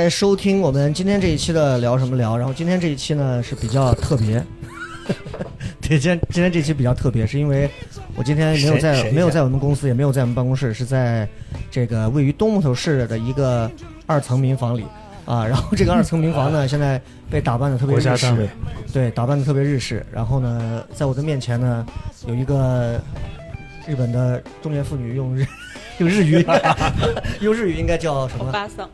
来收听我们今天这一期的聊什么聊。然后今天这一期呢是比较特别，对，今天今天这期比较特别，是因为我今天没有在没有在我们公司，也没有在我们办公室，是在这个位于东木头市的一个二层民房里啊。然后这个二层民房呢，现在被打扮的特别日式 对，打扮的特别日式。然后呢，在我的面前呢，有一个日本的中年妇女用日 用日语 用日语应该叫什么？巴桑，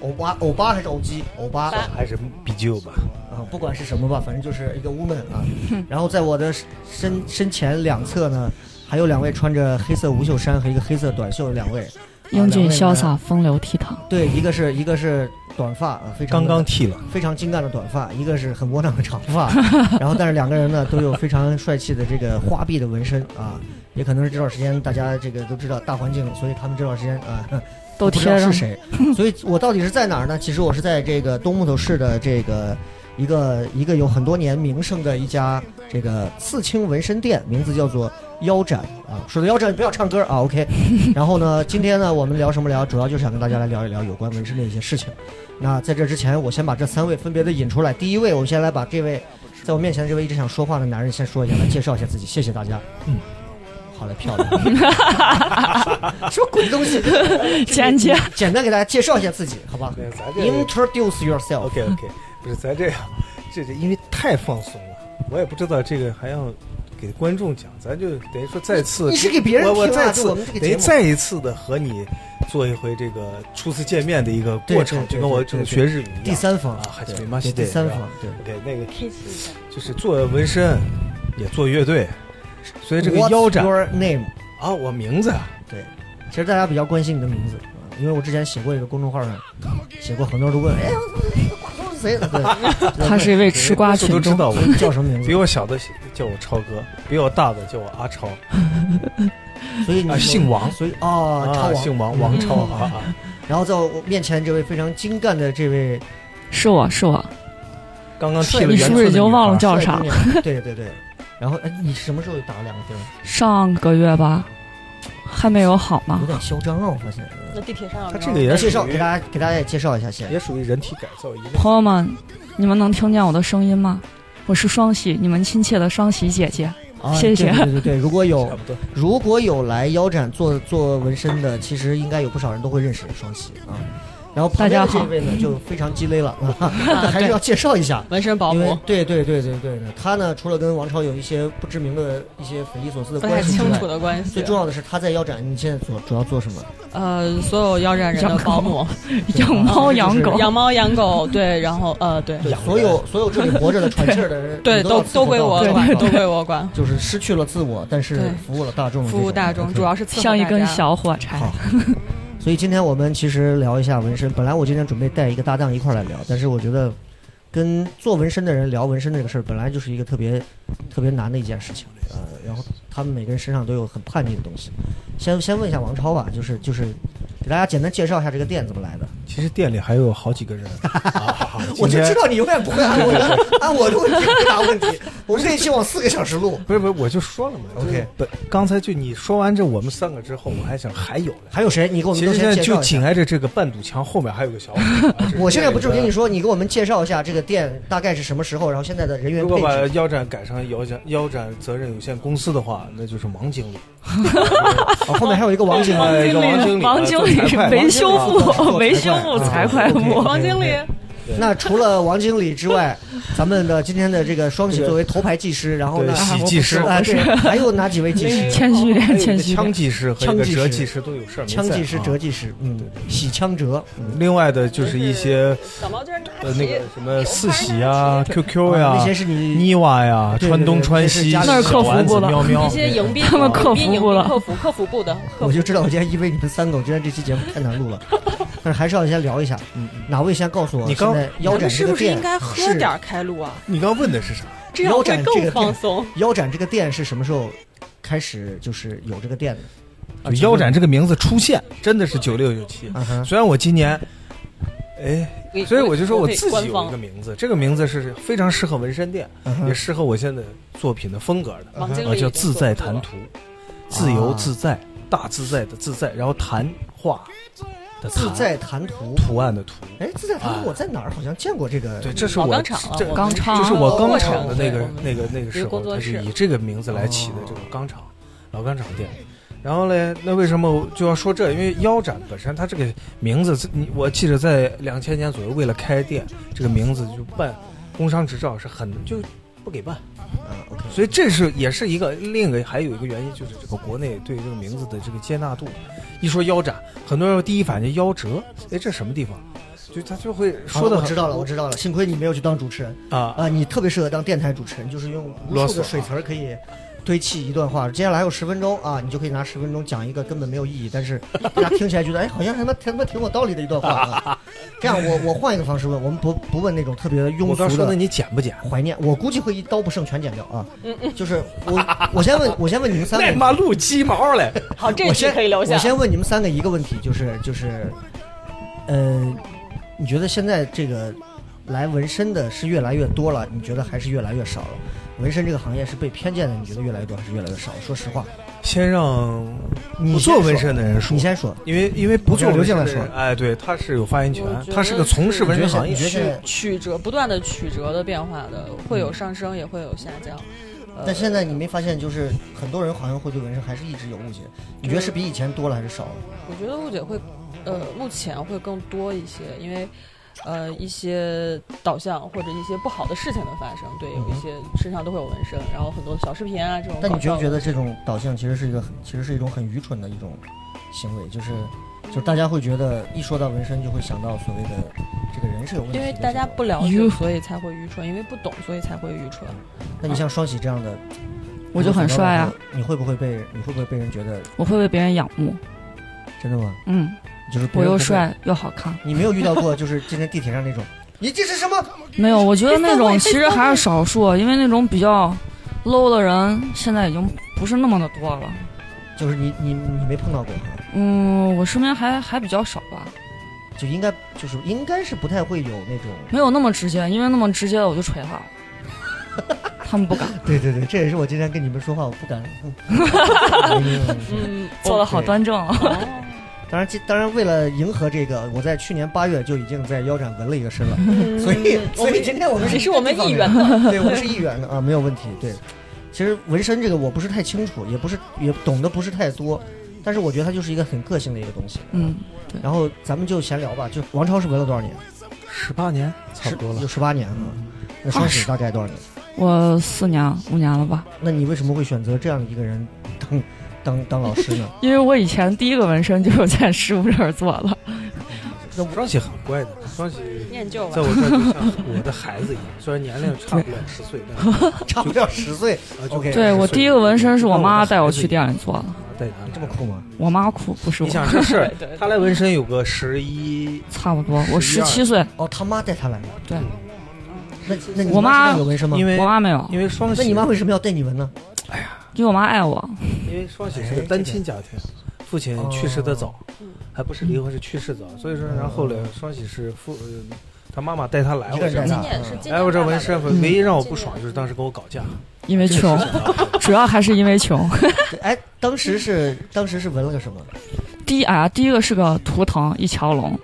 欧巴欧巴还是欧基？欧巴巴还是比旧吧？啊，不管是什么吧，反正就是一个 woman 啊。然后在我的身身前两侧呢，还有两位穿着黑色无袖衫和一个黑色短袖的两位。啊英俊潇。洒，风流倜傥。对，一个是一个是短发啊，非常刚刚剃了，非常精干的短发，一个是很窝囊的长发，然后但是两个人呢都有非常帅气的这个花臂的纹身啊，也可能是这段时间大家这个都知道大环境，所以他们这段时间啊都不知道贴上是谁，所以我到底是在哪儿呢？其实我是在这个东木头市的这个一个一个有很多年名声的一家这个刺青纹身店，名字叫做腰斩啊。说到腰斩不要唱歌啊，OK。然后呢，今天呢我们聊什么聊？主要就是想跟大家来聊一聊有关纹身的一些事情。那在这之前，我先把这三位分别的引出来。第一位，我们先来把这位在我面前的这位一直想说话的男人先说一下，来介绍一下自己，谢谢大家。嗯，好嘞，漂亮。什么鬼东西？简洁。简单给大家介绍一下自己，好吧对咱这？Introduce yourself。OK OK，不是咱这样，这这因为太放松了，我也不知道这个还要给观众讲，咱就等于说再次，你是给别人听啊？我我再次就我们这个等于节目。再一次的和你做一回这个初次见面的一个过程，就跟我对对对学日语一样。第三方啊，还对是没关系对第三方，对。OK，那个 kiss 一下，就是做纹身，也做乐队，所以这个腰斩 your name？啊，我名字啊，对，其实大家比较关心你的名字啊，因为我之前写过一个公众号上，写过很多人都问，哎呀，这个是谁？对，他是一位吃瓜都群众，知道我。叫什么名字？比我小的叫我超哥，比我大的叫我阿超，所以你啊姓王所以哦，超啊，王。姓王，王超嗯啊啊，然后在我面前这位非常精干的这位是我是我，刚刚剃了你是不是已经忘了叫啥帅姑？娘？对对对。然后哎，你什么时候打了两个钉？上个月吧，还没有好吗有。点嚣张啊，我发现。那地铁上有他这个也介绍，于给大家给大家也介绍一下先。也属于人体改造一类。朋友们，你们能听见我的声音吗？我是双喜，你们亲切的双喜姐姐。啊谢谢对对对对，如果有如果有来腰斩做做纹身的，其实应该有不少人都会认识双喜啊。然后旁边的大家好这位呢，就非常鸡肋了，啊、还是要介绍一下。纹身保姆，对对对对对的，他呢除了跟王超有一些不知名的一些匪夷所思的不太关系之清楚外，的关系最。重要的是他在腰斩，你现在主主要做什么？呃，所有腰斩人的保姆，养猫养狗，养猫养狗，对，然后呃，对对，所有所有这里活着的喘气儿的人，对，都都归我管，都归我管，就是失去了自我，但是服务了大众服务大众，主要是像一根小火柴。所以今天我们其实聊一下纹身。本来我今天准备带一个搭档一块儿来聊，但是我觉得跟做纹身的人聊纹身这个事儿，本来就是一个特别特别难的一件事情。呃，然后他们每个人身上都有很叛逆的东西。先先问一下王超吧，就是就是给大家简单介绍一下这个店怎么来的。其实店里还有好几个人，啊我就知道你永远不会按我的按我的问题回答问题。我们这一期往四个小时录，不是不是，我就说了嘛。OK 就是本刚才就你说完这我们三个之后，我还想还有。还有谁？你给我们都其实现在就先介绍一下。紧挨着这个半堵墙后面还有个小伙。我现在不是跟你说，你给我们介绍一下这个店大概是什么时候，然后现在的人员如果把。腰斩改成腰斩腰斩责任有限公司的话，那就是王经理。哦，后面还有一个王经理。哎一个王经理，王经理是维修做部，维修复财会部。王经理，那除了王经理之外，咱们的今天的这个双喜作为头牌技师，然后呢技师，啊，对，还有哪几位技师？谦虚点，谦虚。枪技师和一个枪技师折技师都有事儿枪技师、折技师，嗯，喜枪折，嗯，另外的就是一些呃那个什么四喜啊、QQ 啊呀那、些是你妮娃呀、川东、川西、那是客服部的喵喵那些迎宾，他们客服部了客服客服部的，我就知道，我今天因为你们三个，我觉得这期节目太难录了，但是还是要先聊一下。嗯嗯哪位先告诉我，你刚腰斩这个店是不是应该喝点开路啊？你刚问的是啥？这样腰会更斩这个店放松。腰斩这个店是什么时候开始就是有这个店的？腰斩这个名字出现，真的是九六九七。虽然我今年，哎，所以我就说我自己有一个名字，这个名字是非常适合纹身店，也适合我现在作品的风格的，叫自在谈图，自由自在，大自在的自在，然后谈话自在谈图。图案的图。哎，自在谈图啊我在哪儿好像见过这个？对，这是我老钢厂这钢厂就是我钢厂的那个那个那个时候，以这个名字来起的这个钢厂，老钢厂店。然后嘞，那为什么就要说这？因为腰斩本身它这个名字，你我记得在两千年左右，为了开店，这个名字就办工商执照是很就不给办，啊，OK，所以这是也是一个另一个还有一个原因，就是这个国内对这个名字的这个接纳度。一说腰斩，很多人第一反应夭折，哎，这什么地方？就他就会说的啊我知道了，我知道了。幸亏你没有去当主持人啊啊，你特别适合当电台主持人，就是用无数的水词儿可以堆砌一段话。接下来还有十分钟啊，你就可以拿十分钟讲一个根本没有意义，但是 大家听起来觉得哎，好像什么他妈挺有道理的一段话啊。这样，我我换一个方式问，我们不不问那种特别庸俗的我刚说的你剪不剪？怀念，我估计会一刀不剩全剪掉啊。就是我我先问，我先问你们三个那他妈录鸡毛嘞！好，这先可以留下我。先问你们三个一个问题，就是就是，呃，你觉得现在这个来纹身的是越来越多了？你觉得还是越来越少了？纹身这个行业是被偏见的，你觉得越来越多还是越来越少？说实话，先让你不做纹身的人说你，先说。因为因为不做纹身的刘静来说，人哎，对，他是有发言权他是个从事纹身行业你觉得。现在曲折不断的曲折的变化的，会有上升，也会有下降。呃但现在你没发现，就是很多人好像会对纹身还是一直有误解？你觉得是比以前多了还是少了？我觉得误解会，呃，目前会更多一些，因为，呃，一些导向或者一些不好的事情的发生，对，有一些身上都会有纹身，然后很多小视频啊这种。但你觉不觉得？这种导向其实是一个很，其实是一种很愚蠢的一种行为？就是，就是大家会觉得一说到纹身就会想到所谓的这个人是有问题的。因为大家不了解，所以才会愚蠢；因为不懂，所以才会愚蠢。那你像双喜这样的，我就很帅啊！你会不会被你会不会被人觉得我会被别人仰慕。真的吗？嗯，就是我又帅又好看。你没有遇到过就是 今天地铁上那种，你这是什么？没有，我觉得那种其实还是少数，因为那种比较 low 的人现在已经不是那么的多了。就是你你你没碰到过，嗯，我身边还还比较少吧，就应该就是应该是不太会有那种。没有那么直接，因为那么直接的我就锤他了，他们不敢。对对对，这也是我今天跟你们说话我不敢。嗯嗯，做的好端正啊！哦当然，当然，为了迎合这个，我在去年八月就已经在腰斩纹了一个身了，所以，所以今天我们你是我们议员的，对，我们是议员的啊，没有问题。对，其实纹身这个我不是太清楚，也不是也懂得不是太多，但是我觉得它就是一个很个性的一个东西。嗯，然后咱们就闲聊吧，就王超是纹了多少年？十八年差不多了有。十八年啊。那双喜大概多少年？我四年五年了吧，那你为什么会选择这样一个人当当当老师呢？因为我以前第一个纹身就是在师傅这儿做了。那我双喜很乖的，双喜念旧吧在。我这儿就像我的孩子一样，虽然年龄差不了十岁，但差不了十岁，OK 对我第一个纹身是我妈带我去店店里做的，带他这么酷吗？我妈酷不是我你，想这事儿对对，他来纹身有个十一，差不多。我十七岁，哦，他妈带他来的。对，那那你我妈有纹身吗？因为我妈没有，因为双喜，那你妈为什么要带你纹呢？因为我妈爱我。因为双喜是个单亲家庭，父亲去世的早，还不是离婚是去世早，所以说然后呢，双喜是父，呃他妈妈带他来我这来我这纹身，嗯唯一让我不爽就是当时跟我搞架，因为穷，主要还是因为穷。哎，当时是当时是纹了个什么？第一啊，第一个是个图腾，一条龙，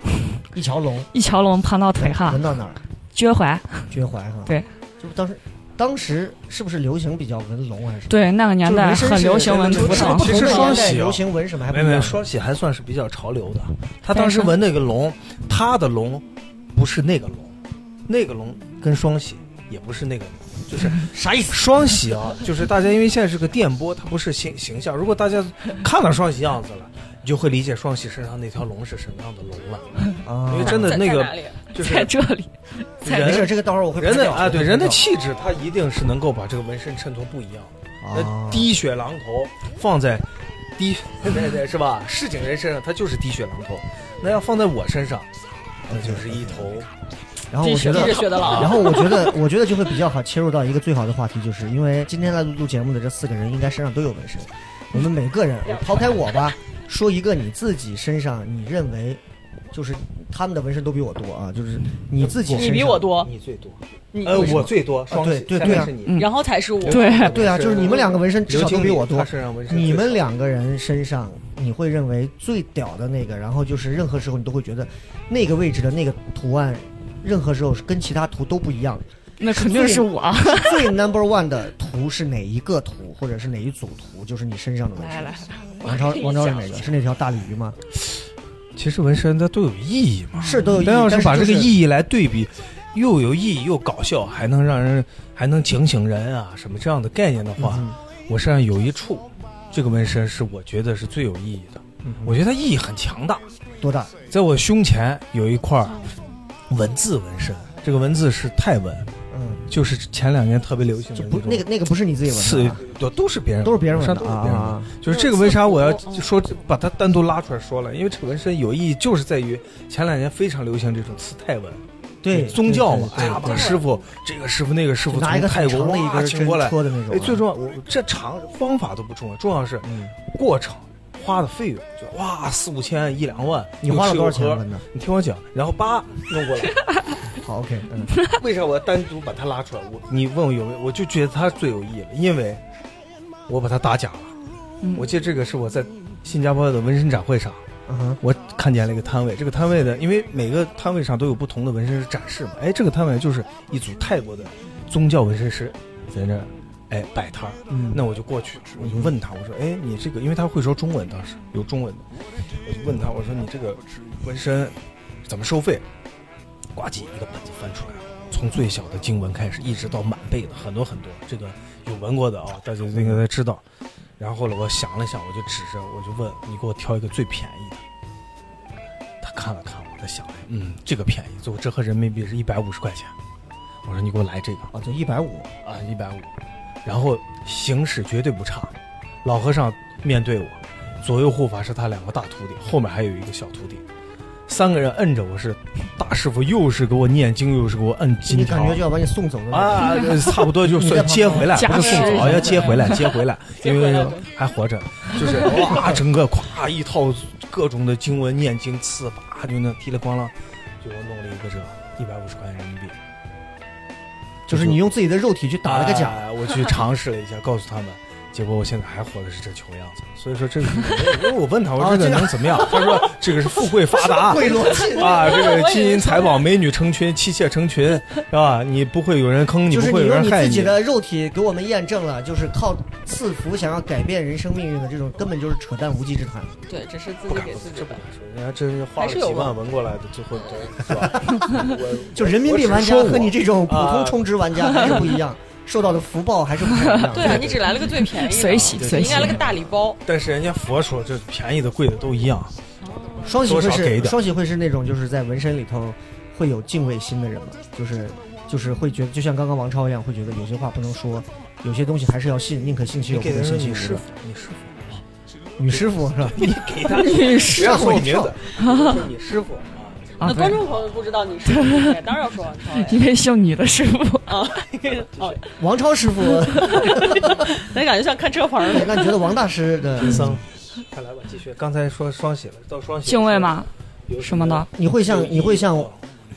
一条龙，一条龙盘到腿哈纹，到哪儿？撅怀。撅怀哈。对，就当时当时是不是流行比较纹龙还是？对，那个年代很流行纹图腾。其实双喜啊流行纹什么还不没没，一样。双喜还算是比较潮流的。他当时纹那个龙，他的龙不是那个龙，那个龙跟双喜也不是那个龙，就是 啥意思？双喜啊，就是大家因为现在是个电波，它不是形形象。如果大家看到双喜样子了，你就会理解双喜身上那条龙是什么样的龙了。啊因为真的那个就是在这里，没事，这个到时候我会人的啊，对人的气质，他一定是能够把这个纹身衬托不一样的。啊那滴血狼头放在滴，对对是吧？市井人身上，它就是滴血狼头。那要放在我身上，那就是一头然后我觉得 然后我觉得，我觉得就会比较好切入到一个最好的话题，就是因为今天来录录节目的这四个人，应该身上都有纹身。我们每个人，我抛开我吧，说一个你自己身上你认为，就是他们的纹身都比我多啊，就是你自己身你上比我多，你最多，你呃，我最多，双对喜对对啊。然后才是我。对，对啊，就是你们两个纹身至少都比我多。你们两个人身上，你会认为最屌的那个，然后就是任何时候你都会觉得那个位置的那个图案，任何时候是跟其他图都不一样。那肯定是我。最 number one 的图是哪一个图，或者是哪一组图？就是你身上的纹身。来来，王超，王超是哪个？是那条大鲤鱼吗？其实纹身它都有意义嘛。是都有意义但要但是就是把这个意义来对比，又有意义又搞笑，还能让人还能警醒人啊什么这样的概念的话，嗯我身上有一处，这个纹身是我觉得是最有意义的。嗯我觉得它意义很强大，多大？在我胸前有一块文字纹身，这个文字是泰文，嗯，就是前两年特别流行的就不种那个那个不是你自己刺纹的啊，都都是别人，都是别人我纹的啊。就是这个为啥我要说把它单独拉出来说了？因为这个纹身有意义，就是在于前两年非常流行这种刺泰纹，对，宗教嘛，哎呀，把师傅这个师傅那个师傅从就拿一个泰国很长的一哇请过来，的那种啊。哎，最重要，我这长方法都不重要，重要是嗯，过程花的费用，就哇四五千一两万，你花了多少钱？你听我讲，然后叭弄过来，好，OK，嗯，为啥我要单独把他拉出来？我你问我有没有，我就觉得他最有意义了，因为我把他打假了。嗯我记得这个是我在新加坡的纹身展会上，嗯，我看见了一个摊位，这个摊位的，因为每个摊位上都有不同的纹身师展示嘛，哎，这个摊位就是一组泰国的宗教纹身师在那儿，哎摆摊儿。嗯，那我就过去，我就问他，我说，哎，你这个，因为他会说中文，当时有中文的，我就问他，我说你这个纹身怎么收费？呱唧一个本子翻出来，从最小的经文开始，一直到满背的很多很多，这个有闻过的啊，大家应该知道。然后呢，我想了想，我就指着，我就问你给我挑一个最便宜的。他看了看我，他想了，嗯，这个便宜，最后折合人民币是一百五十块钱。我说你给我来这个。啊，就一百五，啊，一百五，然后形式绝对不差。老和尚面对我，左右护法是他两个大徒弟，后面还有一个小徒弟，三个人摁着我是大师傅，又是给我念经，又是给我摁你金条。感觉就要把你送走了。啊，呃差不多就算接回来，加 不是送走，持一下要 接回来，接回来，因为还活着，就是哇，整个咵一套各种的经文念经刺，叭就那噼里咣啷，就我弄了一个这一百五十块钱人民币。就是你用自己的肉体去打了个假，哎我去尝试了一下，告诉他们，结果我现在还活的是这穷样子。所以说这个，因为我问他，我说这个能怎么样？他说这个是富贵发达。贵逻辑 啊，这个金银财宝、美女成群、妻妾成群，是吧？你不会有人坑你，就是不会你用你自己有人害你。的肉体给我们验证了，就是靠赐福想要改变人生命运的这种，根本就是扯淡无稽之谈。对，只是自己给自己的这不敢。说，人家真花了几万吗纹过来的，最后都是吧？我 就人民币玩家和你这种普通充值玩家还是不一样，受到的福报还是不一样。对啊，你只来了个最便宜的，随喜你随喜你来了个大礼包。但是人家佛说这便宜的贵的都一样，双喜会是双喜会是那种就是在纹身里头会有敬畏心的人吗？就是就是会觉得，就像刚刚王超一样，会觉得有些话不能说，有些东西还是要信，宁可信其有，不可信其无师傅。，你师傅，女师傅是吧？你给他 女不要说我名字，说你师傅那观众朋友不知道你是谁，当然要说王超呀因为姓你的师傅，啊。哦，王超师傅，那感觉像看车棚儿。那你觉得王大师的贫僧，快来吧，继续。刚才说双喜了，到双喜敬畏吗？什么的？你会像你会像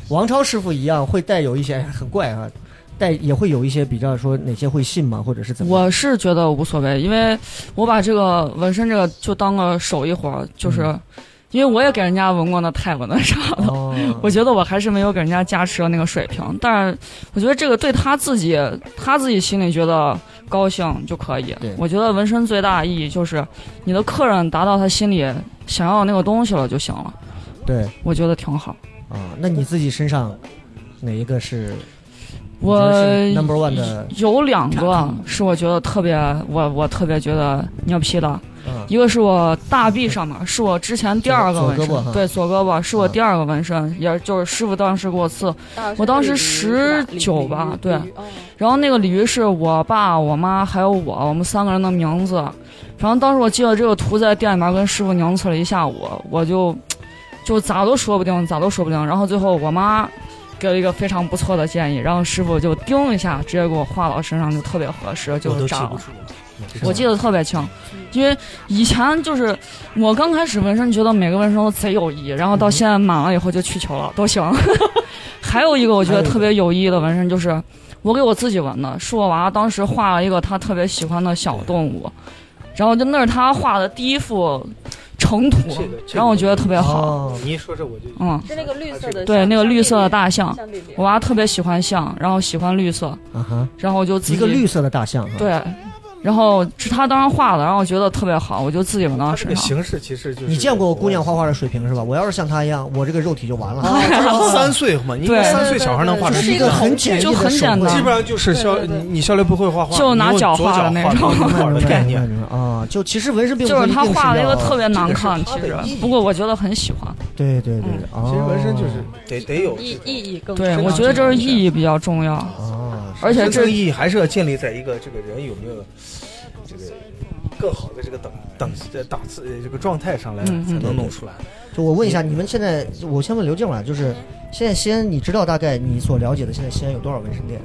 王超师傅一样，会带有一些哎很怪啊，带也会有一些比较说哪些会信吗，或者是怎么？我是觉得无所谓，因为我把这个纹身这个就当个手艺活儿，就是、嗯因为我也给人家纹过那泰纹的啥的，哦，我觉得我还是没有给人家加持的那个水平，但是我觉得这个对他自己，他自己心里觉得高兴就可以。我觉得纹身最大的意义就是你的客人达到他心里想要的那个东西了就行了，对我觉得挺好。啊，那你自己身上哪一个是我 number one 的，有两个是我觉得特别，我我特别觉得牛批的，嗯，一个是我大臂上面，是我之前第二个纹身，对，左胳膊是我嗯第二个纹身，也就是师傅当时给我刺，我当时十九吧对然后那个鲤鱼是我爸、我妈还有我，我们三个人的名字。然后当时我记得这个图在店里面跟师傅娘刺了一下午，我就就咋都说不定，咋都说不定。然后最后我妈给了一个非常不错的建议，然后师傅就叮一下，直接给我画到身上，就特别合适，我就扎了。我记得特别清，因为以前就是我刚开始纹身，觉得每个纹身都贼有意义，然后到现在满了以后就去球了，都行。还有一个我觉得特别有意义的纹身，就是我给我自己纹的，是我娃当时画了一个他特别喜欢的小动物，然后就那是他画的第一幅成图然后我觉得特别好。哦，你一说这我就嗯，是那个绿色的，对，那个绿色的大象，我娃特别喜欢象，然后喜欢绿色，啊，然后我就一个绿色的大象，对，然后是他当时画的，然后我觉得特别好，我就自己纹到它这身上。形式其实就是你见过我姑娘画画的水平是吧？我要是像她一样，我这个肉体就完了。三岁嘛？你对三岁小孩能画就成是一个很简易就很简单基本上就是肖你你肖雷不会画画，就拿脚画的那种 概念。明白啊，就其实纹身并不就是一定他画了一个特别难看，其实不过我觉得很喜欢。对对对，嗯。哦。其实纹身就是得得有意意义更对，我觉得这是意义比较重要，哦，而且这个意义还是要建立在一个这个人有没有这个更好的这个等等呃档次呃这个状态上来才能弄出来。就我问一下，你们现在，我先问刘静吧，就是现在西安，你知道大概你所了解的现在西安有多少纹身店？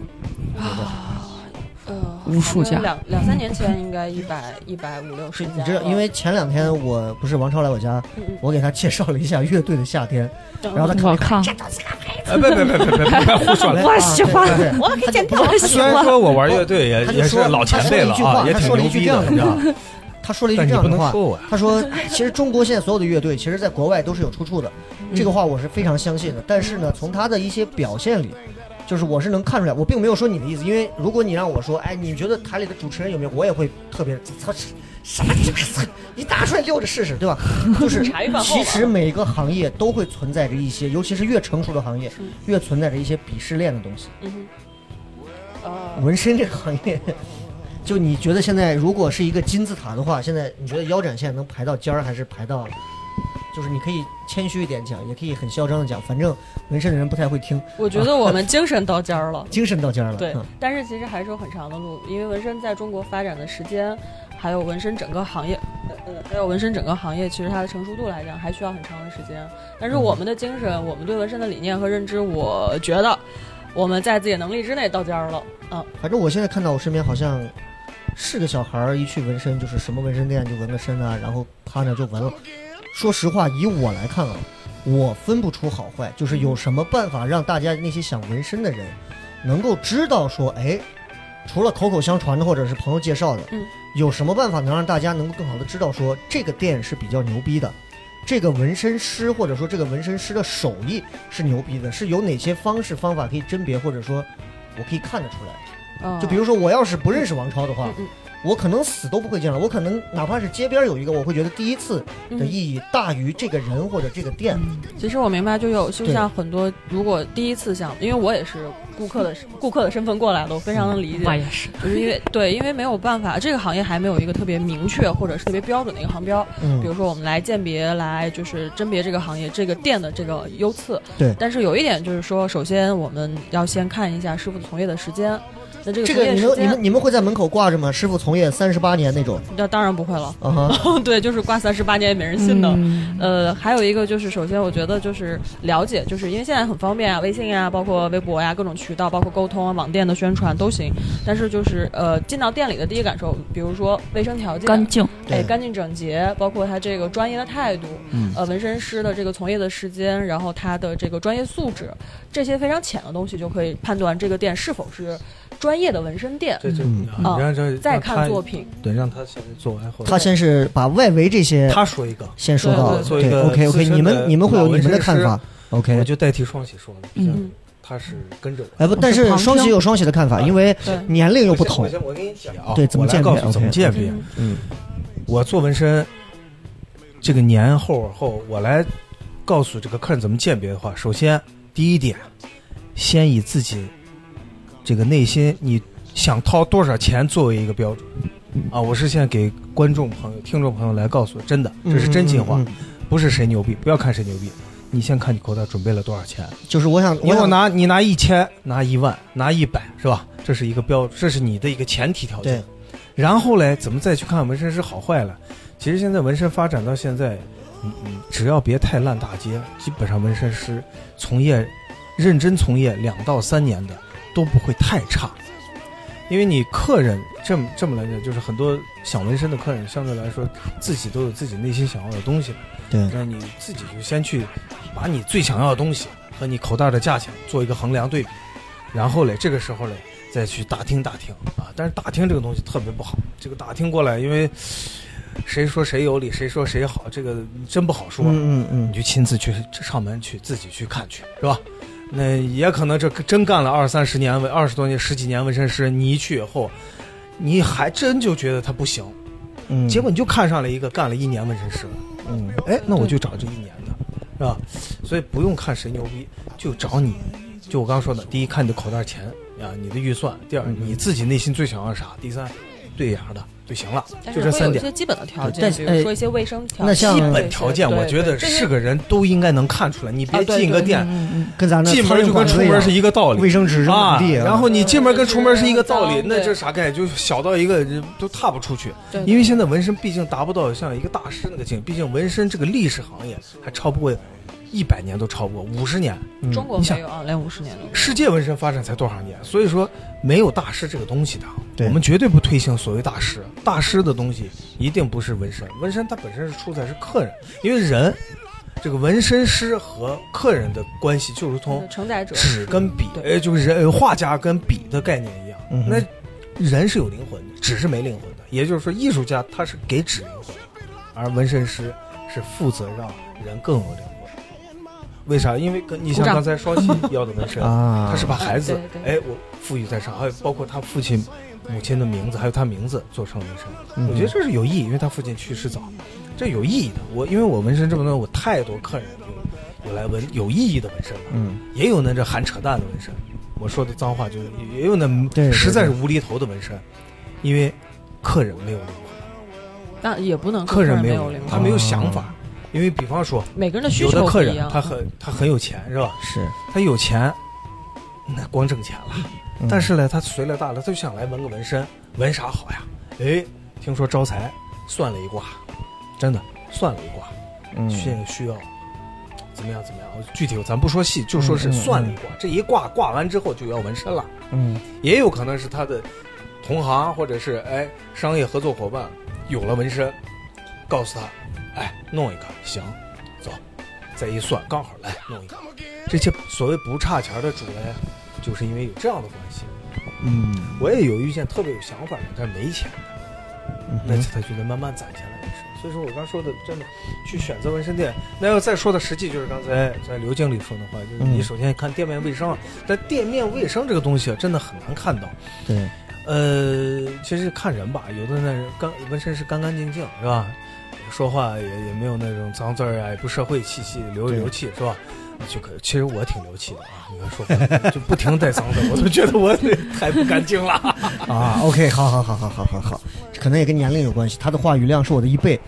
呃无数家两两三年前应该一百一百五六十你知道，因为前两天我不是王超来我家，我给他介绍了一下乐队的夏天，然后他看我看哎，别别别别别别别胡说！我喜欢我喜虽然欢。说我玩乐队也他就说也是老前辈了啊，也他说了一句话，他说了一句这样挺牛逼的，的话，他说了一句这样的话，说。他说：“哎其实中国现在所有的乐队，其实在国外都是有出处的，这个话我是非常相信的。但是呢，从他的一些表现里，就是我是能看出来，我并没有说你的意思，因为如果你让我说，哎，你觉得台里的主持人有没有，我也会特别操啥这个，你拿出来溜着试试，对吧？就是 其实每个行业都会存在着一些，尤其是越成熟的行业，越存在着一些鄙视链的东西。嗯，呃，纹身这个行业。”就你觉得现在如果是一个金字塔的话，现在你觉得腰斩线能排到尖儿，还是排到？就是你可以谦虚一点讲，也可以很嚣张的讲，反正纹身的人不太会听，我觉得我们精神到尖儿了。精神到尖儿了。对嗯，但是其实还是有很长的路，因为纹身在中国发展的时间，还有纹身整个行业，呃呃，还有纹身整个行业，其实它的成熟度来讲，还需要很长的时间。但是我们的精神，我们对纹身的理念和认知，我觉得我们在自己能力之内到尖儿了。嗯，反正我现在看到我身边好像是个小孩儿，一去纹身就是什么纹身店就纹个身啊，然后趴那就纹了。说实话，以我来看啊，我分不出好坏，就是有什么办法让大家那些想纹身的人能够知道说，哎，除了口口相传的或者是朋友介绍的，嗯有什么办法能让大家能够更好的知道说这个店是比较牛逼的，这个纹身师或者说这个纹身师的手艺是牛逼的，是有哪些方式方法可以甄别，或者说我可以看得出来。嗯就比如说，我要是不认识王超的话我可能死都不会见了。我可能哪怕是街边有一个，我会觉得第一次嗯的意义大于这个人或者这个店。其实我明白，就有就像很多，如果第一次想，因为我也是顾客的顾客的身份过来的，我非常能理解。我也是，就是因为对，因为没有办法，这个行业还没有一个特别明确或者是特别标准的一个行标。嗯比如说，我们来鉴别、来就是甄别这个行业、这个店的这个优次。对但是有一点就是说，首先我们要先看一下师傅的从业的时间。那这个这个你们你们你们会在门口挂着吗？师傅从业三十八年那种。那当然不会了。啊哈，对，就是挂三十八年也没人信的。嗯呃，还有一个就是，首先我觉得就是了解，就是因为现在很方便啊，微信呀、包括微博呀、各种渠道，包括沟通啊、网店的宣传都行。但是就是呃，进到店里的第一感受，比如说卫生条件、干净，哎，对干净整洁，包括他这个专业的态度，嗯呃，纹身师的这个从业的时间，然后他的这个专业素质，这些非常浅的东西就可以判断这个店是否是专业的纹身店。嗯啊再看作品，对，让他先做完后，他先是把外围这些他说一个，先说到对 OK 资 OK，你们你们会有你们的看法 OK 我。就代替双喜说了，毕竟嗯，他是跟着我。哎不，但是双喜有双喜的看法，因为，年龄又不同我。先我跟你讲啊，对怎么鉴别怎么鉴别。嗯嗯我做纹身，这个年后后，我来告诉这个客人怎么鉴别的话，首先第一点，先以自己这个内心你想掏多少钱作为一个标准啊！我是现在给观众朋友、听众朋友来告诉，真的，这是真心话，不是谁牛逼，不要看谁牛逼，你先看你口袋准备了多少钱。就是我想，你我拿你拿一千，拿一万，拿一百，是吧？这是一个标，这是你的一个前提条件对。然后嘞，怎么再去看纹身师好坏了？其实现在纹身发展到现在，嗯嗯，只要别太烂大街，基本上纹身师从业认真从业两到三年的都不会太差。因为你客人这么这么来讲，就是很多想纹身的客人，相对来说自己都有自己内心想要的东西。对那你自己就先去把你最想要的东西和你口袋的价钱做一个衡量对比，然后嘞，这个时候嘞再去打听打听啊。但是打听这个东西特别不好，这个打听过来，因为谁说谁有理，谁说谁好，这个真不好说。嗯嗯嗯，你就亲自去上门去自己去看去，是吧？那也可能这真干了二三十年纹二十多年十几年纹身师，你一去以后，你还真就觉得他不行，嗯，结果你就看上了一个干了一年纹身师了。嗯哎，那我就找这一年的，是吧？所以不用看谁牛逼，就找你。就我刚刚说的，第一看你的口袋钱啊，你的预算；第二你自己内心最想要啥；第三对眼儿的就行了，就这三点。一些基本的条但件，是比如说一些卫生条件。那像基本条件，我觉得是个人都应该能看出来。你别进个店，跟咱那进门就跟出门是一个道理。卫生纸扔啊满地，，然后你进门跟出门是一个道理，那这啥概念？就小到一个都踏不出去。对因为现在纹身毕竟达不到像一个大师那个境，毕竟纹身这个历史行业还超不过一百年，都超不过五十年。嗯中国你想没有啊，连五十年都。世界纹身发展才多少年？所以说没有大师这个东西的。我们绝对不推行所谓大师。大师的东西一定不是纹身，纹身它本身是出在是客人，因为人这个纹身师和客人的关系就如同承载者纸跟笔，对呃，就是人呃画家跟笔的概念一样。嗯那人是有灵魂的，纸是没灵魂的。也就是说，艺术家他是给纸灵魂，而纹身师是负责让人更有灵魂。为啥？因为跟你像刚才双喜要的纹身，啊，他是把孩子哎，我赋予在上，还有包括他父亲、母亲的名字，还有他名字做成纹身。嗯我觉得这是有意义，因为他父亲去世早，这有意义的。我因为我纹身这么多年，我太多客人有有来纹有意义的纹身了，嗯也有那这含扯淡的纹身。我说的脏话就是也有那实在是无厘头的纹身，因为客人没有灵魂，但也不能客人没没有灵魂，他没有想法。因为比方说，每个人的需有的客人求不一样。他很他很有钱是吧？是，他有钱，那光挣钱了。嗯但是呢，他随了大了，他就想来纹个纹身，纹啥好呀？哎，听说招财，算了一卦，真的算了一卦，嗯现在需要怎么样怎么样？具体咱不说细，就说是算了一卦，这一卦卦完之后就要纹身了。嗯也有可能是他的同行或者是哎商业合作伙伴有了纹身，告诉他，哎，弄一个行，走，再一算刚好来弄一个。这些所谓不差钱的主人，就是因为有这样的关系。嗯，我也有遇见特别有想法的，但是没钱的，那嗯哼他就得慢慢攒钱来。所以说我刚说的，真的去选择纹身店，那要再说的实际，就是刚才在刘经理说的话，就是你嗯首先看店面卫生，但店面卫生这个东西啊，真的很难看到。对，呃，其实看人吧，有的那人干纹身是干干净净，是吧？说话也也没有那种脏字儿啊，也不社会气息，流一流气，是吧？就可，其实我挺流气的啊！你们说话就 不停带脏字，我都觉得我太不干净了。啊，OK，好好好好好好好，可能也跟年龄有关系，他的话语量是我的一倍。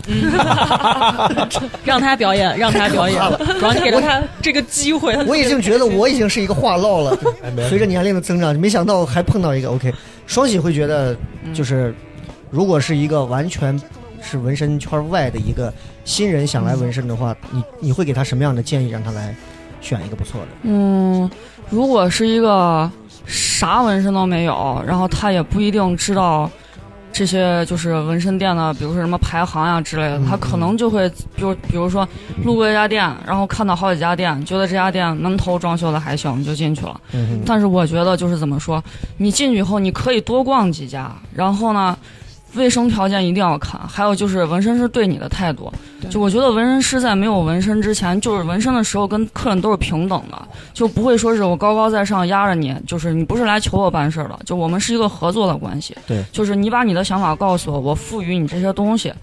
让他表演，让他表演，主要你给了他这个机会。我已经觉得我已经是一个话唠了，随着年龄的增长，没想到还碰到一个 OK。双喜会觉得，就是如果是一个完全是纹身圈外的一个新人想来纹身的话，你你会给他什么样的建议，让他来选一个不错的？嗯，如果是一个啥纹身都没有，然后他也不一定知道这些就是纹身店的，比如说什么排行呀之类的，嗯他可能就会，比如比如说路过一家店，然后看到好几家店，觉得这家店门头装修的还行，就进去了。但是我觉得就是怎么说，你进去以后你可以多逛几家，然后呢，卫生条件一定要看，还有就是纹身师对你的态度。就我觉得纹身师在没有纹身之前，就是纹身的时候跟客人都是平等的，就不会说是我高高在上压着你，就是你不是来求我办事儿的，就我们是一个合作的关系。对，就是你把你的想法告诉我，我赋予你这些东西。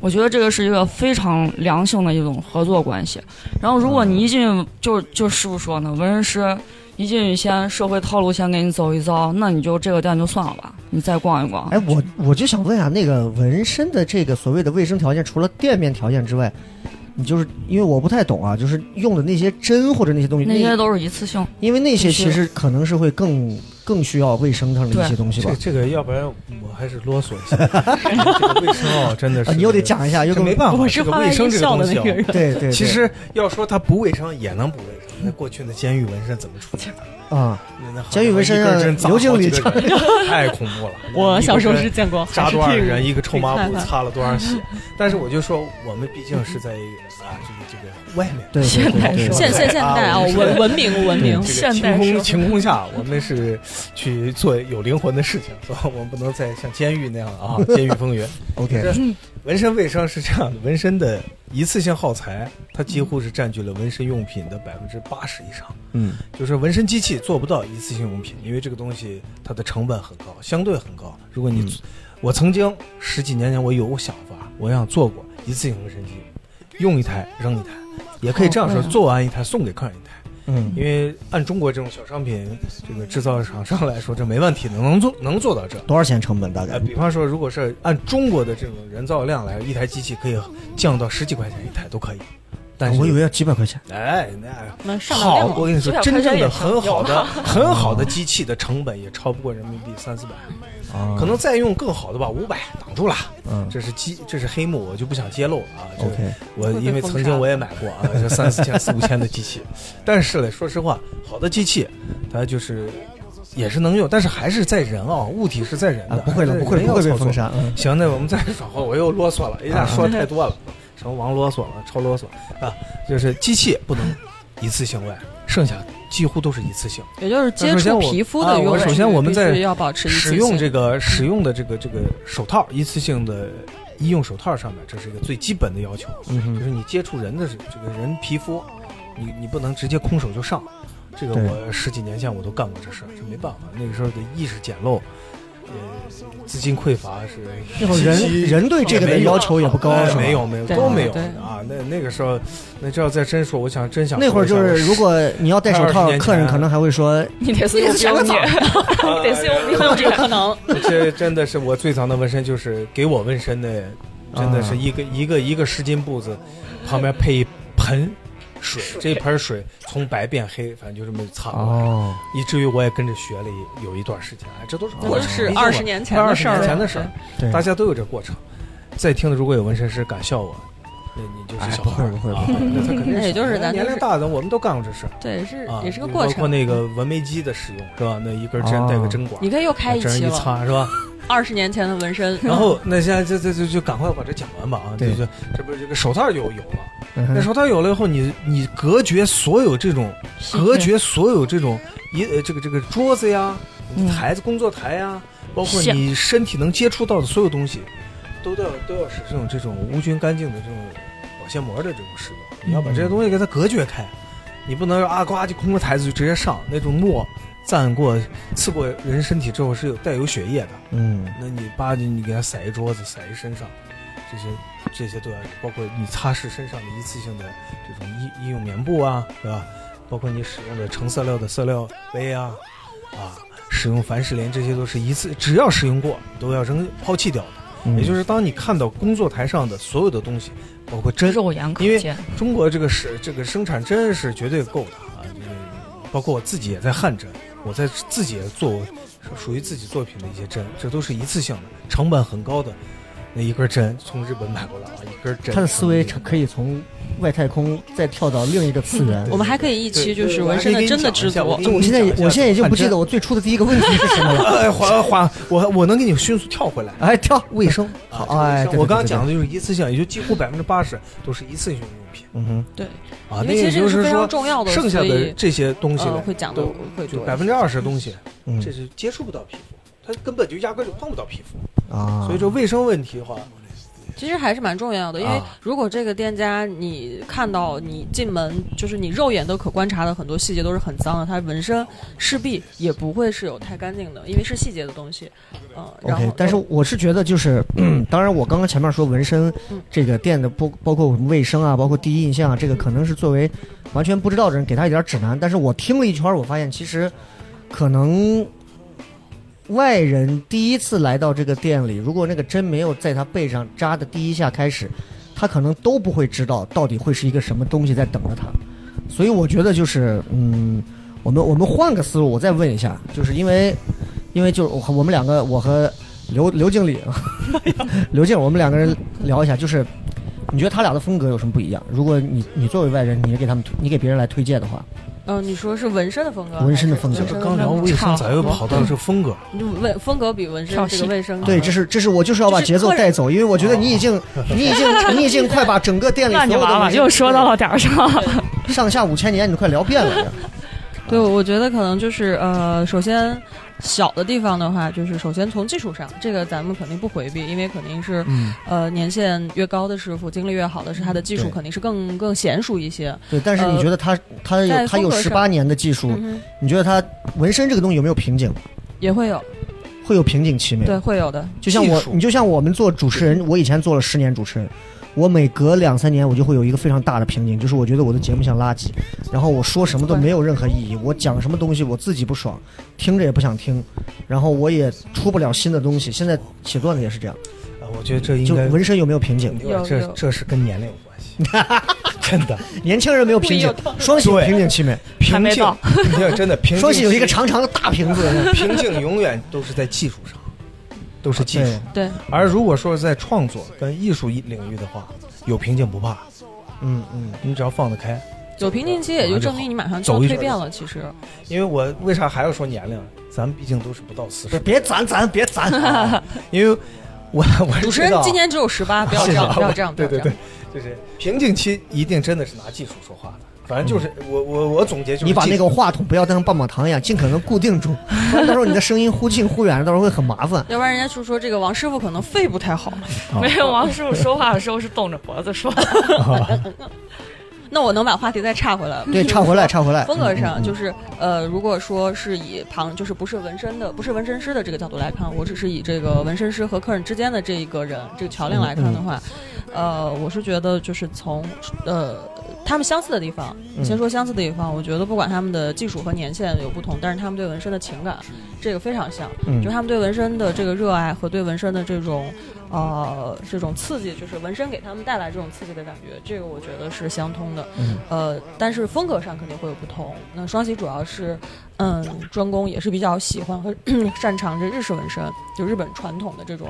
我觉得这个是一个非常良性的一种合作关系。然后，如果你一进就就师傅说呢，纹身师一进去先社会套路先给你走一遭，那你就这个店就算了吧，你再逛一逛。哎，我我就想问啊，那个纹身的这个所谓的卫生条件，除了店面条件之外，你就是因为我不太懂啊，就是用的那些针或者那些东西，那些都是一次性，因为那些其实可能是会更更需要卫生上的一些东西吧这。这个要不然我还是啰嗦一下，这个卫生哦，真的是啊，你又得讲一下，又没办法，我是这个卫生这个东西哦，对对对，其实要说它不卫生也能不卫生。那过去的监狱纹身怎么处理的？啊，监狱纹身一根针扎刘经理好几个人 太恐怖了。我小时候是见过，扎多少人，一个臭抹布擦了多少血。但是我就说，我们毕竟是在啊这个这个外面。对对现代现现现代啊，文文明文明，这个现晴空代社会晴空下，我们是去做有灵魂的事情，所以我们不能再像监狱那样啊，监狱风云。OK，这纹身卫生是这样的，纹身的一次性耗材，它几乎是占据了纹身用品的百分之八十以上。嗯就是纹身机器做不到一次性用品，因为这个东西它的成本很高，相对很高。如果你，嗯我曾经十几年前我有个想法，我想做过一次性纹身机，用一台扔一台，也可以这样说，做完一台送给客人一台。嗯因为按中国这种小商品这个制造厂商来说，这没问题的，能做能做到这。多少钱成本大概呃，？比方说，如果是按中国的这种人造量来，一台机器可以降到十几块钱一台都可以。但是我以为要几百块钱。哎，那那上好，我跟你说真正的很好的、很好的机器的成本也超不过人民币三四百，啊，可能再用更好的吧，五百挡住了。嗯这是机，这是黑幕，我就不想揭露了啊。这 OK 我因为曾经我也买过啊，这三四千、四五千的机器，但是呢，说实话，好的机器它就是也是能用，但是还是在人啊，物体是在人的，啊，不会的，不会不会被封杀。嗯行，那我们再 转话，我又啰嗦了，一下说太多了，什么王啰嗦了，超啰嗦啊，就是机器不能一次性外，剩下几乎都是一次性。也就是接触皮肤的用首先我们在要保持使用这个使用的这个这个手套，一次性的医用手套上面，这是一个最基本的要求，就是你接触人的这个人皮肤，你你不能直接空手就上。这个我十几年前我都干过这事儿，这没办法，那个时候的意识简陋，呃，资金匮乏是那会儿人人对这个的要求也不高，哎是吧没有没有都没有啊。那那个时候，那这要再真说，我想真想那会儿就是，如果你要戴手套20年，前客人可能还会说你得是有病，你你得是有病会有这个可能。这真的是我最早的纹身，就是给我纹身的，真的是一个、一个一个湿巾布子，旁边配一盆水，这盆水从白变黑，反正就这么擦过来。哦，以至于我也跟着学了一有一段时间，哎，这都是过程，都是二十年前的事儿了，年前的事儿，对，大家都有这过程。在听的如果有纹身师敢笑我，那你就是哎小孩儿不会不会会那他肯定那也就是咱年龄大的，我们都干过这事儿对，是啊，也是个过程。包括那个纹眉机的使用是吧？那一根针哦带个针管，你可以又开一这样一，擦是吧？二十年前的纹身，然后那现在就就就就赶快把这讲完吧啊！对就就这不是这个手套就有了，那手套有了以后，你你隔绝所有这种隔绝所有这种一呃这个这个桌子呀、嗯。台子、工作台呀，包括你身体能接触到的所有东西，都都要都要使这种这种无菌干净的这种保鲜膜的这种使用。你要把这些东西给它隔绝开，你不能啊呱就空个台子就直接上那种墨。蘸过、刺过人身体之后是有带有血液的，嗯。那你吧唧你给它撒一桌子，撒一身上，这些这些都要，包括你擦拭身上的一次性的这种医医用棉布啊，是吧？包括你使用的成色料的色料杯啊，啊，使用凡士林，这些都是一次只要使用过都要扔抛弃掉的。嗯也就是当你看到工作台上的所有的东西，包括针，肉眼可因为。中国这个是这个生产针是绝对够的啊，就是包括我自己也在焊针，我在自己也做属于自己作品的一些针，这都是一次性的，成本很高的。那一根针从日本买过来啊，一根针。他的思维可以从外太空再跳到另一个次元。我们还可以一期就是纹身的真的制作我我现在我现在已经不记得我最初的第一个问题是什么了。哎，缓缓，我我能给你迅速跳回来。哎，跳卫生好啊哎，我刚刚讲，的就是一次性，也就几乎百分之八十都是一次性用品嗯哼，对，啊。那也为其实这个是非就是说常重要的，剩下的这些东西会讲的都会多百分之二十的东西，嗯这是接触不到皮肤，它根本就压根儿就碰不到皮肤。啊，所以说卫生问题的话，其实还是蛮重要的，因为啊如果这个店家你看到你进门，就是你肉眼都可观察的很多细节都是很脏的，它纹身势必也不会是有太干净的，因为是细节的东西。嗯、然后 OK，但是我是觉得就是，嗯当然我刚刚前面说纹身嗯这个店的包包括我们卫生啊，包括第一印象啊，这个可能是作为完全不知道的人给他一点指南。但是我听了一圈，我发现其实可能外人第一次来到这个店里，如果那个针没有在他背上扎的第一下开始，他可能都不会知道到底会是一个什么东西在等着他。所以我觉得就是，嗯，我们我们换个思路，我再问一下，就是因为因为就是我们两个，我和刘刘经理，刘静，我们两个人聊一下，就是你觉得他俩的风格有什么不一样？如果你你作为外人，你给他们推你给别人来推荐的话，嗯、你说是纹身的风格，纹身的风格这刚聊卫生，咋又跑到这风格？就纹风格比纹身这个卫生对，这是这是我就是要把节奏带走，因为我觉得你已经 你已经你已经快把整个店里的东西又说到了点儿上。上下五千年，你都快聊遍了。对，我觉得可能就是呃，首先小的地方的话，就是首先从技术上，这个咱们肯定不回避，因为肯定是、嗯，呃年限越高的师傅，经历越好的是他的技术肯定是更更娴熟一些。对，但是你觉得他他有他有十八年的技术，嗯，你觉得他纹身这个东西有没有瓶颈？也会有，会有瓶颈期没有？对，会有的。就像我你就像我们做主持人，我以前做了十年主持人，我每隔两三年我就会有一个非常大的瓶颈，就是我觉得我的节目像垃圾，然后我说什么都没有任何意义，我讲什么东西我自己不爽，听着也不想听，然后我也出不了新的东西。现在写段子也是这样，啊我觉得这应该就纹身有没有瓶颈？有有这这是跟年龄有关系，真的。年轻人没有瓶颈，双喜有瓶颈期没？瓶颈没到，对，真的瓶颈。双喜有一个长长的大瓶子，瓶颈，永远都是在技术上，都是技术对。，对，而如果说是在创作跟艺术领域的话，有瓶颈不怕，嗯嗯，你只要放得开。有瓶颈期也就证明你马上就要走一走蜕变了。其实，因为我为啥还要说年龄？咱们毕竟都是不到四别十，别攒攒，别攒，因为我 我主持人今年只有十八，不要这样，不要这样，不对对要这样对。，就是瓶颈期一定真的是拿技术说话的。反正就是我我我总结就是你把那个话筒不要当棒棒糖一样，尽可能固定住，不然到时候你的声音忽近忽远，到时候会很麻烦。要不然人家就说这个王师傅可能肺不太好。没有，王师傅说话的时候是动着脖子说。那我能把话题再岔回来吗。对，岔回来，岔回来。风格上就是呃，如果说是以旁就是不是纹身的，不是纹身师的这个角度来看，我只是以这个纹身师和客人之间的这一个人这个桥梁来看的话，呃，我是觉得就是从呃他们相似的地方，嗯先说相似的地方，我觉得不管他们的技术和年限有不同，但是他们对纹身的情感这个非常像，嗯就他们对纹身的这个热爱和对纹身的这种呃这种刺激，就是纹身给他们带来这种刺激的感觉，这个我觉得是相通的。嗯呃，但是风格上肯定会有不同。那双喜主要是，嗯，专攻也是比较喜欢和 擅长这日式纹身，就日本传统的这种。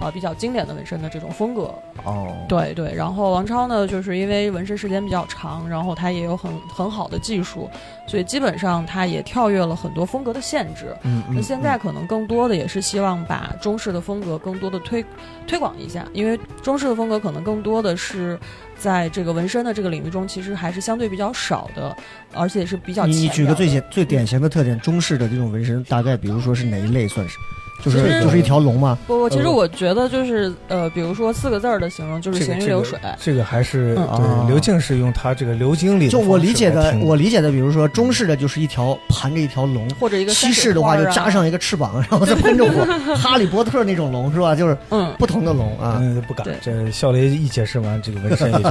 呃，比较经典的纹身的这种风格，哦，对对。然后王超呢，就是因为纹身时间比较长，然后他也有很很好的技术，所以基本上他也跳跃了很多风格的限制。嗯嗯。那现在可能更多的也是希望把中式的风格更多的推推广一下，因为中式的风格可能更多的是在这个纹身的这个领域中，其实还是相对比较少的，而且是比较你你举个最简最典型的特点，中式的这种纹身，大概比如说是哪一类算是？就是就是一条龙吗？不不，其实呃我觉得就是呃，比如说四个字儿的形容就是行云流水。这个还是嗯啊对刘静是用他这个刘经理就我理解的我理解的，比如说中式的就是一条盘着一条龙，或者一个西式的话就加上一个翅膀，然后再喷着火，哈利波特那种龙是吧？就是嗯，不同的龙啊。嗯，不敢。这笑雷一解释完，这个纹身也就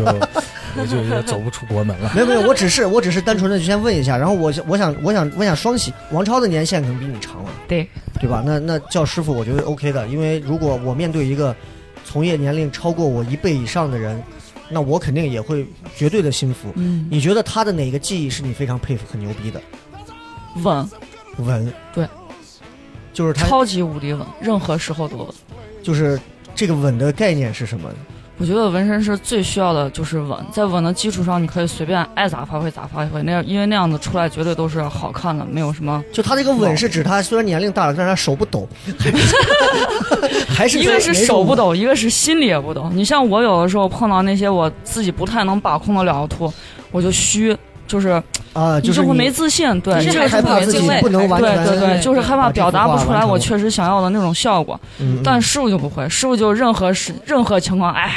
也就也走不出国门了。没有没有，我只是我只是单纯的就先问一下，然后我想我想我想问一下双喜，王超的年限可能比你长了，对对吧？那那叫师傅我觉得 OK 的，因为如果我面对一个从业年龄超过我一倍以上的人，那我肯定也会绝对的心服。嗯，你觉得他的哪个技艺是你非常佩服、很牛逼的？稳，稳，对，就是他，超级无敌稳，任何时候都稳。就是这个稳的概念是什么？我觉得纹身师最需要的就是稳，在稳的基础上，你可以随便爱咋发挥咋发挥，那样因为那样子出来绝对都是好看的，没有什么。就他这个稳是指他虽然年龄大了，但是他手不抖，还是一个是手不抖，一个是心里也不抖。你像我有的时候碰到那些我自己不太能把控得了的图，我就虚，就是啊，就是你就会没自信，对，其实还是这个是害怕自己不能完对全对对，就是害怕表达不出来我，确实想要的那种效果。嗯但师傅就不会，师傅就任何事任何情况，哎，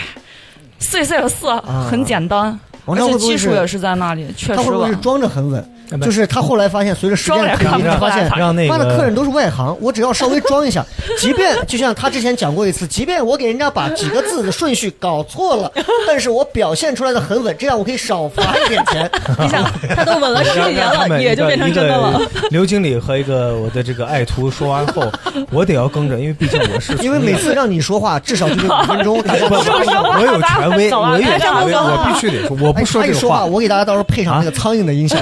碎碎的色很简单，王而且技术也是在那里，确实吧他会不会是。装着很稳？就是他后来发现，随着时间的推移，他发现让那妈的客人都是外行，我只要稍微装一下，即便就像他之前讲过一次，即便我给人家把几个字的顺序搞错了，但是我表现出来的很稳，这样我可以少罚一点钱。你想，他都稳了十几年了，也就变成真的了。一个刘经理和一个我的这个爱徒说完后，我得要跟着，因为毕竟我是因为每次让你说话，至少就得五分钟，大家不不不，我有权威，我有权威，我必须得说，我哎不说这个他一说话，话，我给大家到时候配上那个苍蝇的音响。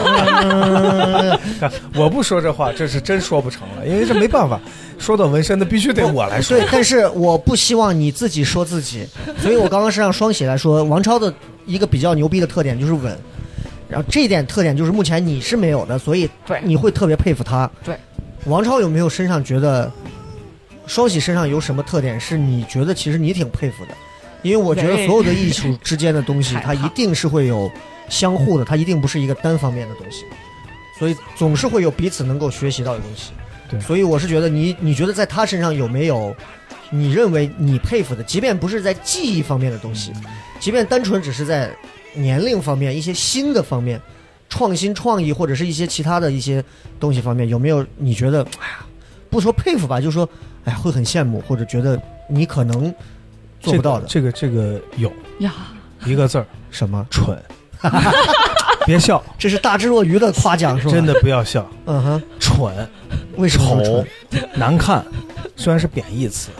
我不说这话，这是真说不成了，因为这没办法，说到纹身的必须得我来说 对，。但是我不希望你自己说自己，所以我刚刚是让双喜来说，王超的一个比较牛逼的特点就是稳，然后这一点特点就是目前你是没有的，所以你会特别佩服他。对，王超有没有身上觉得双喜身上有什么特点是你觉得其实你挺佩服的？因为我觉得所有的艺术之间的东西，它一定是会有相互的，它一定不是一个单方面的东西，所以总是会有彼此能够学习到的东西。对。所以我是觉得你，你觉得在他身上有没有你认为你佩服的，即便不是在技艺方面的东西，即便单纯只是在年龄方面一些新的方面，创新创意或者是一些其他的一些东西方面，有没有你觉得，哎呀，不说佩服吧，就说，哎呀，会很羡慕，或者觉得你可能做不到的。这个这个这个有呀，一个字儿什么？蠢，别笑，这是大智若愚的夸奖是吧？真的，不要笑，嗯哼，蠢。为什么丑？、难看，虽然是贬义词，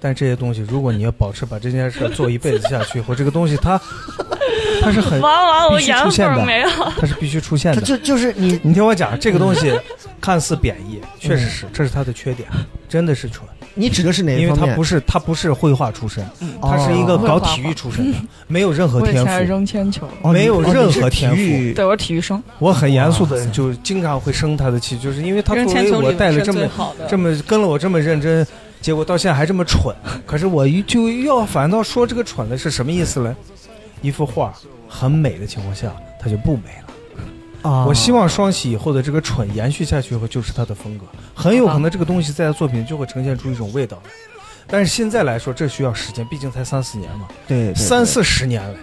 但这些东西，如果你要保持把这件事做一辈子下去，或这个东西它它是很完完我必须出现的粉没有。它是必须出现的。就就是你，你听我讲，这个东西看似贬义，确实是，这是它的缺点，真的是蠢，你指的是哪一方面？因为他不是他不是绘画出身，哦他是一个搞体育出身的，没有任何天赋。扔铅球，哦没有任何天赋体育对我是体育生，我很严肃的，就经常会生他的气，就是因为他作为我带了这么这么跟了我这么认真，结果到现在还这么蠢。可是我一就要反倒说这个蠢的是什么意思呢？一幅画很美的情况下，它就不美了。啊我希望双喜以后的这个蠢延续下去以后，就是他的风格，很有可能这个东西在他作品就会呈现出一种味道来。但是现在来说，这需要时间，毕竟才三四年嘛，对对三四十年了。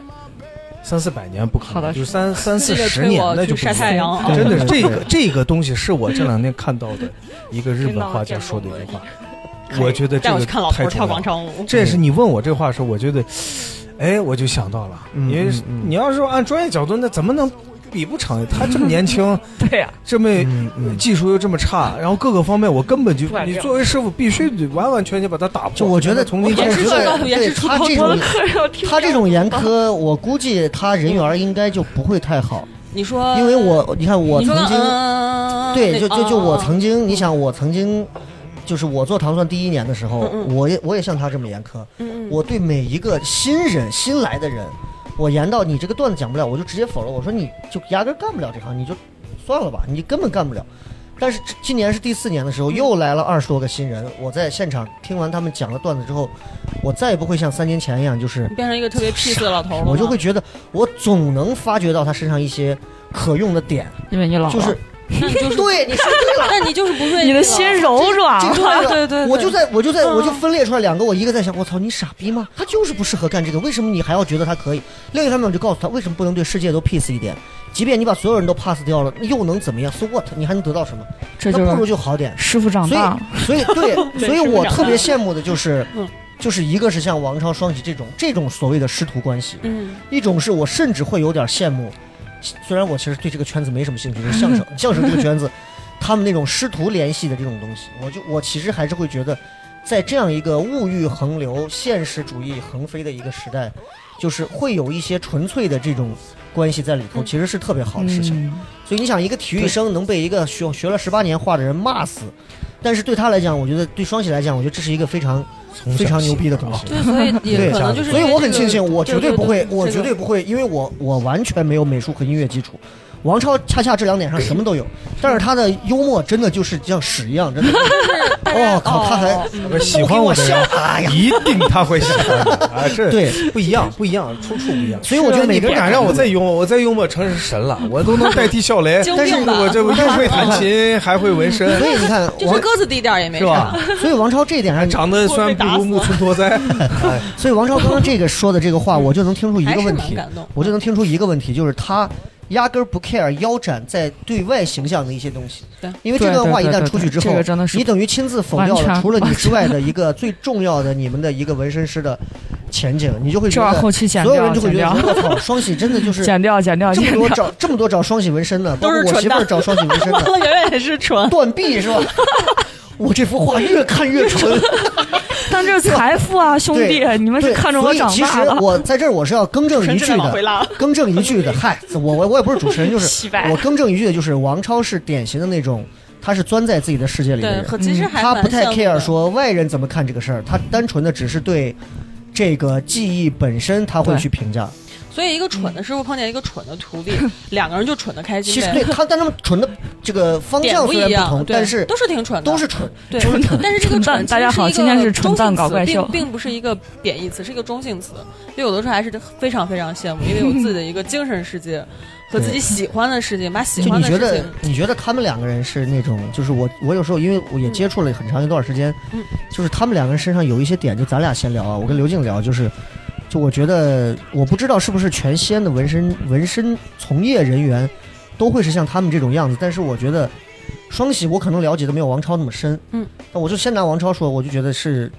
三四百年不可能，好的就是三 三四十年那就不太阳对真的是这个这个东西是我这两天看到的一个日本画家说的一句话，我觉得这个带我去看老头太重要了。跳广场舞。这也是你问我这话的时候，我觉得，哎，我就想到了，嗯因为嗯嗯你要是说按专业角度，那怎么能比不成？他这么年轻，对呀，这么嗯嗯技术又这么差，然后各个方面我根本就你作为师傅必须得完完全全把他打破。就我觉得从零我觉也是说高得对他这种他这种严苛，我估计他人缘应该就不会太好，你说，因为我你看我曾经嗯对，就就就我嗯曾经，你想我曾经。就是我做糖蒜第一年的时候，嗯嗯。我也我也像他这么严苛，嗯嗯。我对每一个新人新来的人，我严到你这个段子讲不了，我就直接否了。我说你就压根干不了这行，你就算了吧，你根本干不了。但是今年是第四年的时候，又来了二十多个新人，我在现场听完他们讲了段子之后，我再也不会像三年前一样，就是变成一个特别 peace 的老头了，我就会觉得我总能发掘到他身上一些可用的点，因为你老了，就是那你就是，对你说对了。但你就是不你的了心柔软这了。个对对对我就在我就在嗯我就分裂出来两个，我一个在想，我操，你傻逼吗？他就是不适合干这个，为什么你还要觉得他可以？另一方面，我就告诉他，为什么不能对世界都 peace 一点？即便你把所有人都 pass 掉了，又能怎么样？So what？你还能得到什么？这那不如就好点。师傅长所以大，，所以 对，所以我特别羡慕的就是嗯，就是一个是像王超、双喜这种这种所谓的师徒关系，嗯，一种是我甚至会有点羡慕，虽然我其实对这个圈子没什么兴趣，就是相声 相声这个圈子，他们那种师徒联系的这种东西，我就我其实还是会觉得，在这样一个物欲横流、现实主义横飞的一个时代，就是会有一些纯粹的这种关系在里头，嗯其实是特别好的事情。嗯，所以你想，一个体育生能被一个学学了十八年画的人骂死，但是对他来讲，我觉得对双喜来讲，我觉得这是一个非常非常牛逼的东西。对，所以也可能就是所以我很庆幸，我绝对不会，我绝对不会，因为我我完全没有美术和音乐基础，王超恰恰这两点上什么都有，但是他的幽默真的就是像屎一样，真的。哦靠，他还喜欢我的人，一定他会喜欢 啊！这对不一样，不一样，出处不一样。所以我觉得每个人你不敢让我再幽默，我再幽默成是神了，我都能代替笑雷。精但是我这又会弹琴，还会纹身，所以你看王就是个子低点儿也没是吧。？所以王超这一点上，长得虽然不如木村拓哉，哎，所以王超刚刚这个说的这个话，我就能听出一个问题我就能听出一个问题，就是他压根儿不 care 腰斩在对外形象的一些东西。因为这段话一旦出去之后，这个真的是你等于亲自否掉了除了你之外的一个最重要的你们的一个纹身师的前景，你就会觉得后期剪所有人就会觉得掉，我操，双喜真的就是 剪掉，剪掉，这么。多找这么多找双喜纹身的，包括我媳妇儿找双喜纹身的，圆圆也是纯，断臂是吧？我这幅画越看越纯。但这是财富啊，兄弟对，你们是看着我长所以其实大的。我在这儿我是要更正一句的更正一句的。嗨，我我我也不是主持人，就是我更正一句的，就是王超是典型的那种，他是钻在自己的世界里的，人，和其实还他不太 care 说外人怎么看这个事儿，他单纯的只是对这个技艺本身他会去评价。所以一个蠢的师傅碰见一个蠢的徒弟，两个人就蠢的开心其实。对他，但他们蠢的这个方向虽然不一样，同，对但是都是挺蠢的，都是蠢，对。但是这个 蠢大家好今天是蠢蛋搞怪秀并并不是一个贬义词，是一个中性词。所以有的时候还是非常非常羡慕，因为有自己的一个精神世界和自己喜欢的事情，把喜就欢你觉得的事情，你觉得他们两个人是那种，就是我我有时候因为我也接触了很长一段时间，嗯就是他们两个人身上有一些点，就咱俩闲聊啊，我跟刘静聊，就是就我觉得我不知道是不是全西安的纹身纹身从业人员都会是像他们这种样子，但是我觉得双喜我可能了解的没有王超那么深，嗯，那我就先拿王超说，我就觉得是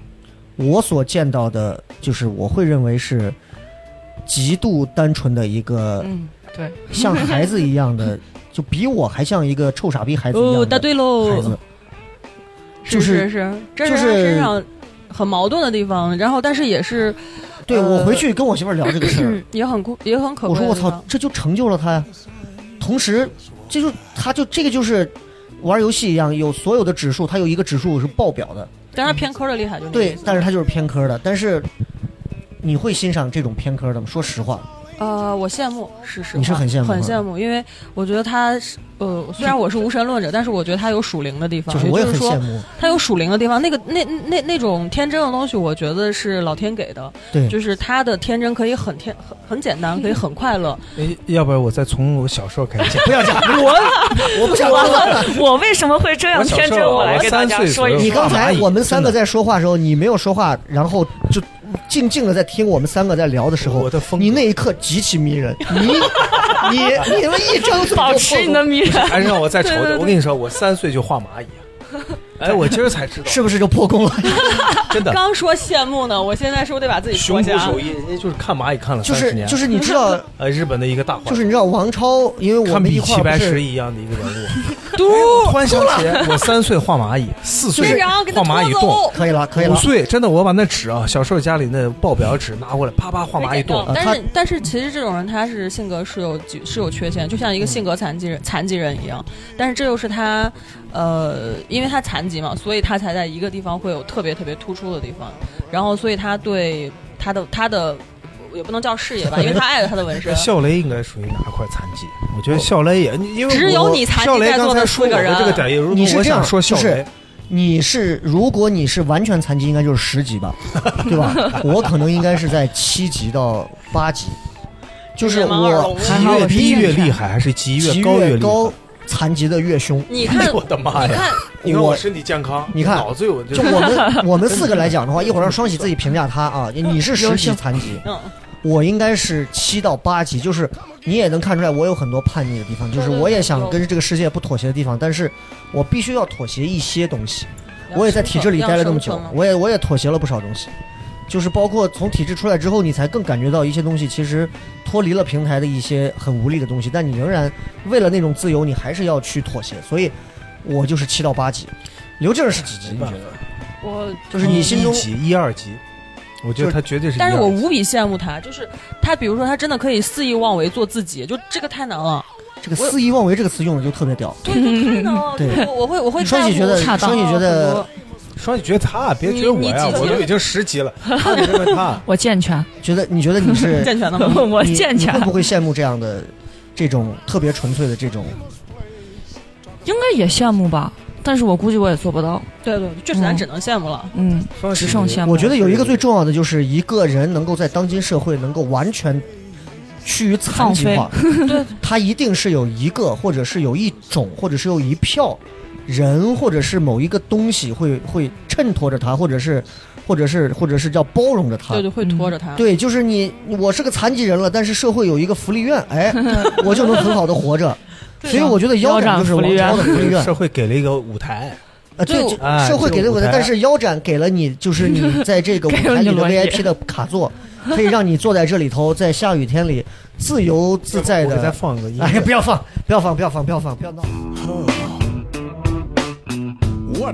我所见到的，就是我会认为是极度单纯的一个。嗯，对，像 孩子一样的，就比我还像一个臭傻逼孩子一哦，样的答对喽孩，子。是就是是是，这就是他身上很矛盾的地方，然后但是也是对呃我回去跟我媳妇儿聊这个事儿，也很酷，也很可我说我操这就成就了他呀。同时，这就他就这个就是玩游戏一样，有所有的指数，他有一个指数是爆表的，但是偏科的厉害，就对但是他就是偏科的。但是你会欣赏这种偏科的吗？说实话，呃，我羡慕，是是，你是很羡慕很羡慕，因为我觉得他是呃，虽然我是无神论者，但是我觉得他有属灵的地方，就是我也也就是说很羡慕。他有属灵的地方，那个那那那种天真的东西，我觉得是老天给的，对，就是他的天真可以很天很很简单，可以很快乐。哎要不然我再从我小时候开始讲。不要讲我，我不想说了。我为什么会这样小天真？时候我我来给大家说一岁左右说。你刚才我们三个在说话的时候，你没有说话，然后就静静的在听我们三个在聊的时候，我的风你那一刻极其迷人。你你你们一张嘴就保持你的迷人，还是让我再瞅瞅。我跟你说，我三岁就画蚂蚁。哎，我今儿才知道，是不是就破功了？真的。刚说羡慕呢，我现在是不是得把自己胸脱下？手艺，人家就是看蚂蚁看了就三十年。是就是你知道，呃，日本的一个大画家，就是你知道王超，因为我们一比齐白块儿不是石一样的一个人物。哎我突然想起，我三岁画蚂蚁，四岁画蚂蚁洞。可以了，可以了。五岁，真的，我把那纸啊，小时候家里那报表纸拿过来，啪啪画蚂蚁洞但是但是其实这种人他是性格是有是有缺陷，就像一个性格残疾人残疾人一样。但是这又是他，呃，因为他残疾嘛，所以他才在一个地方会有特别特别突出的地方。然后所以他对他的他的也不能叫事业吧，因为他爱了他的纹身。笑雷应该属于哪块残疾？我觉得笑雷也，因为只有我你残疾笑雷在说四个人我的这个点，如你是这样果我想说笑雷，你是如果你是完全残疾，应该就是十级吧，对吧？我可能应该是在七级到八级，就是我级越低越厉害，还是级级越高越厉害？高，残疾的越凶。你看哎，我的妈呀！你看，我你看我身体健康，你看脑子有就我们 我们四个来讲的话，一会儿让双喜自己评价他啊。你是十级残疾，嗯，我应该是七到八级，就是你也能看出来我有很多叛逆的地方，就是我也想跟这个世界不妥协的地方，但是我必须要妥协一些东西。我也在体制里待了那么久，我也我也妥协了不少东西，就是包括从体制出来之后，你才更感觉到一些东西其实脱离了平台的一些很无力的东西，但你仍然为了那种自由，你还是要去妥协。所以，我就是七到八级。刘静是几级？你觉得？我就是你心中一级、一二级，我觉得他绝对是。但是我无比羡慕他，就是他，比如说他真的可以肆意妄为做自己，就这个太难了，这个“肆意妄为”这个词用的就特别屌。对，就太难了。对我我会我会双喜觉得，双喜觉得双喜觉得他，别觉得我呀，我都已经十级了，他别认为他。我健全，觉得，你觉得你是 健全的吗？我你健全你会。不会羡慕这样的这种特别纯粹的这种？应该也羡慕吧，但是我估计我也做不到。对对，就是咱只能羡慕了。嗯，只剩羡慕。我觉得有一个最重要的，就是一个人能够在当今社会能够完全趋于残疾化，对，他一定是有一个，或者是有一种，或者是有一票人，或者是某一个东西会会衬托着他，或者是。或者是，或者是叫包容着他，对对，会拖着他。对，就是你，我是个残疾人了，但是社会有一个福利院，哎，我就能很好的活着。所以我觉得腰斩就是王朝的福利院。社会给了一个舞台，啊，对，社会给了舞台，但是腰斩给了你，就是你在这个舞台 里的 VIP 的卡座，可以让你坐在这里头，在下雨天里自由自在的。再放一个音乐，哎，不要放，不要放，不要放，不要放，不要闹。聊